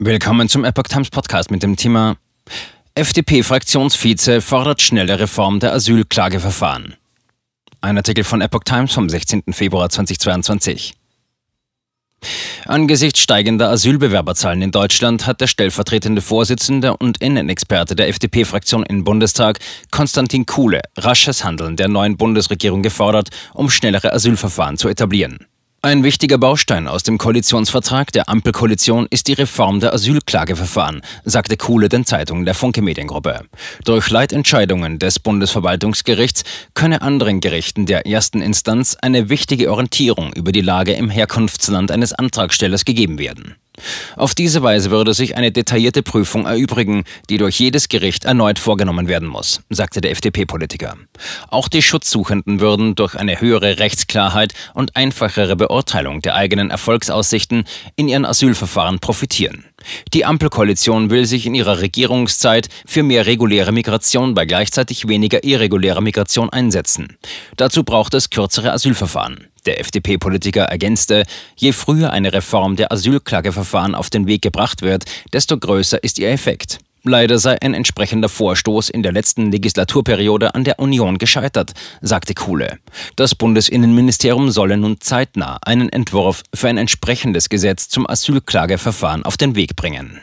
Willkommen zum Epoch Times Podcast mit dem Thema FDP-Fraktionsvize fordert schnelle Reform der Asylklageverfahren. Ein Artikel von Epoch Times vom 16. Februar 2022. Angesichts steigender Asylbewerberzahlen in Deutschland hat der stellvertretende Vorsitzende und Innenexperte der FDP-Fraktion im Bundestag, Konstantin Kuhle, rasches Handeln der neuen Bundesregierung gefordert, um schnellere Asylverfahren zu etablieren. Ein wichtiger Baustein aus dem Koalitionsvertrag der Ampelkoalition ist die Reform der Asylklageverfahren, sagte Kuhle den Zeitungen der Funke Mediengruppe. Durch Leitentscheidungen des Bundesverwaltungsgerichts könne anderen Gerichten der ersten Instanz eine wichtige Orientierung über die Lage im Herkunftsland eines Antragstellers gegeben werden. Auf diese Weise würde sich eine detaillierte Prüfung erübrigen, die durch jedes Gericht erneut vorgenommen werden muss, sagte der FDP-Politiker. Auch die Schutzsuchenden würden durch eine höhere Rechtsklarheit und einfachere Beurteilung der eigenen Erfolgsaussichten in ihren Asylverfahren profitieren. Die Ampelkoalition will sich in ihrer Regierungszeit für mehr reguläre Migration bei gleichzeitig weniger irregulärer Migration einsetzen. Dazu braucht es kürzere Asylverfahren. Der FDP-Politiker ergänzte, je früher eine Reform der Asylklageverfahren auf den Weg gebracht wird, desto größer ist ihr Effekt. Leider sei ein entsprechender Vorstoß in der letzten Legislaturperiode an der Union gescheitert, sagte Kuhle. Das Bundesinnenministerium solle nun zeitnah einen Entwurf für ein entsprechendes Gesetz zum Asylklageverfahren auf den Weg bringen.